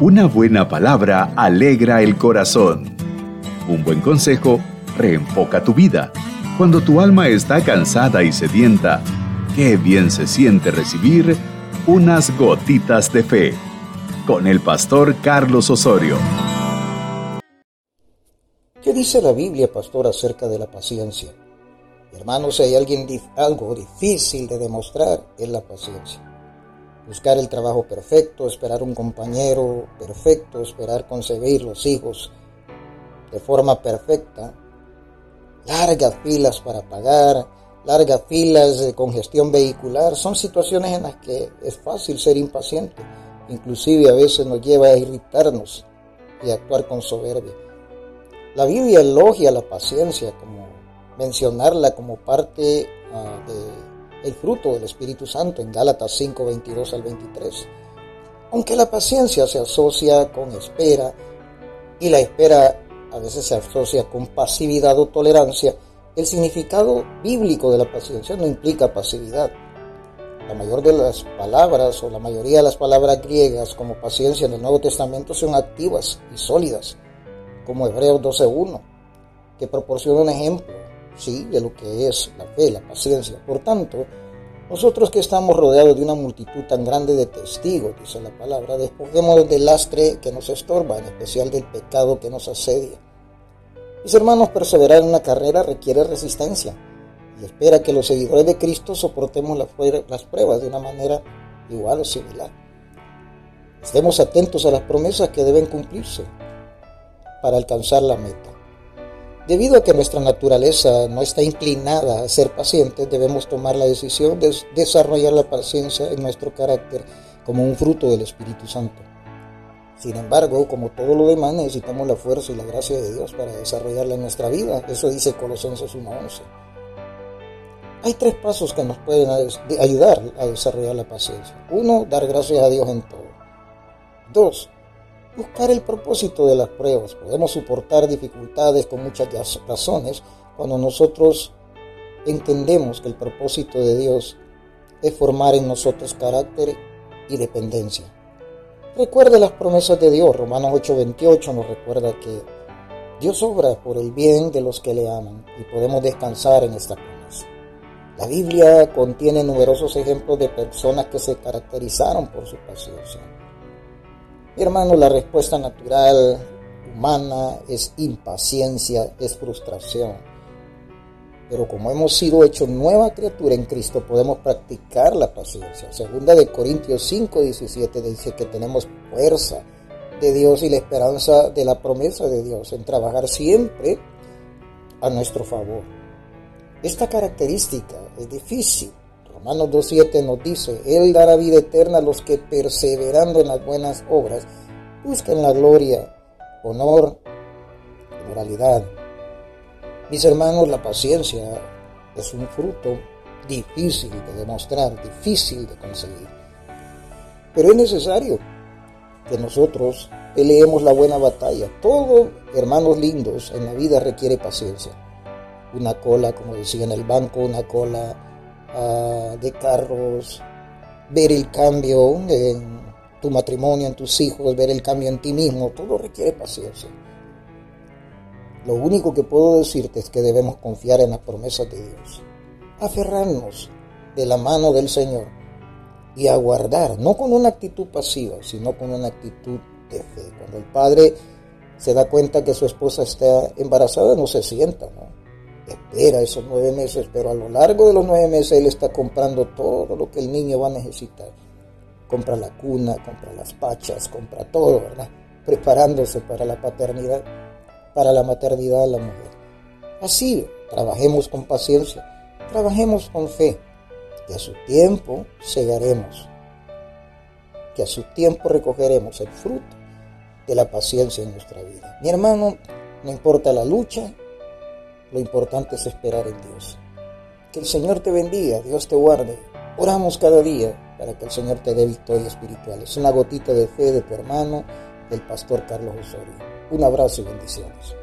Una buena palabra alegra el corazón. Un buen consejo reenfoca tu vida. Cuando tu alma está cansada y sedienta, qué bien se siente recibir unas gotitas de fe con el pastor Carlos Osorio. ¿Qué dice la Biblia, pastor, acerca de la paciencia? Hermanos, si hay alguien, algo difícil de demostrar, es la paciencia buscar el trabajo perfecto, esperar un compañero perfecto, esperar concebir los hijos de forma perfecta, largas filas para pagar, largas filas de congestión vehicular, son situaciones en las que es fácil ser impaciente, inclusive a veces nos lleva a irritarnos y actuar con soberbia. La Biblia elogia la paciencia como mencionarla como parte uh, de el fruto del Espíritu Santo en Gálatas 5, 22 al 23. Aunque la paciencia se asocia con espera y la espera a veces se asocia con pasividad o tolerancia, el significado bíblico de la paciencia no implica pasividad. La mayor de las palabras o la mayoría de las palabras griegas como paciencia en el Nuevo Testamento son activas y sólidas, como Hebreos 12.1, que proporciona un ejemplo sí, de lo que es la fe, la paciencia. Por tanto, nosotros que estamos rodeados de una multitud tan grande de testigos, dice la palabra, despojemos del lastre que nos estorba, en especial del pecado que nos asedia. Mis hermanos, perseverar en una carrera requiere resistencia y espera que los seguidores de Cristo soportemos las pruebas de una manera igual o similar. Estemos atentos a las promesas que deben cumplirse para alcanzar la meta. Debido a que nuestra naturaleza no está inclinada a ser pacientes, debemos tomar la decisión de desarrollar la paciencia en nuestro carácter como un fruto del Espíritu Santo. Sin embargo, como todo lo demás, necesitamos la fuerza y la gracia de Dios para desarrollarla en nuestra vida. Eso dice Colosenses 1.11. Hay tres pasos que nos pueden ayudar a desarrollar la paciencia. Uno, dar gracias a Dios en todo. Dos, buscar el propósito de las pruebas. Podemos soportar dificultades con muchas razones cuando nosotros entendemos que el propósito de Dios es formar en nosotros carácter y dependencia. Recuerde las promesas de Dios. Romanos 8:28 nos recuerda que Dios obra por el bien de los que le aman y podemos descansar en esta promesa. La Biblia contiene numerosos ejemplos de personas que se caracterizaron por su paciencia. Mi hermano, la respuesta natural humana es impaciencia, es frustración. Pero como hemos sido hechos nueva criatura en Cristo, podemos practicar la paciencia. Segunda de Corintios 5, 17 dice que tenemos fuerza de Dios y la esperanza de la promesa de Dios en trabajar siempre a nuestro favor. Esta característica es difícil, Romanos 2.7 nos dice, Él dará vida eterna a los que perseverando en las buenas obras busquen la gloria, honor moralidad. Mis hermanos, la paciencia es un fruto difícil de demostrar, difícil de conseguir. Pero es necesario que nosotros peleemos la buena batalla. Todo, hermanos lindos, en la vida requiere paciencia. Una cola, como decía en el banco, una cola De carros, ver el cambio en tu matrimonio, en tus hijos, ver el cambio en ti mismo, todo requiere paciencia. Lo único que puedo decirte es que debemos confiar en las promesas de Dios, aferrarnos de la mano del Señor y aguardar, no con una actitud pasiva, sino con una actitud de fe. Cuando el padre se da cuenta que su esposa está embarazada, no se sienta, ¿no? Espera esos nueve meses, pero a lo largo de los nueve meses él está comprando todo lo que el niño va a necesitar. Compra la cuna, compra las pachas, compra todo, ¿verdad? Preparándose para la paternidad, para la maternidad de la mujer. Así, trabajemos con paciencia, trabajemos con fe, que a su tiempo segaremos, que a su tiempo recogeremos el fruto de la paciencia en nuestra vida. Mi hermano, no importa la lucha, lo importante es esperar en Dios. Que el Señor te bendiga, Dios te guarde. Oramos cada día para que el Señor te dé victoria espiritual. Es una gotita de fe de tu hermano, el pastor Carlos Osorio. Un abrazo y bendiciones.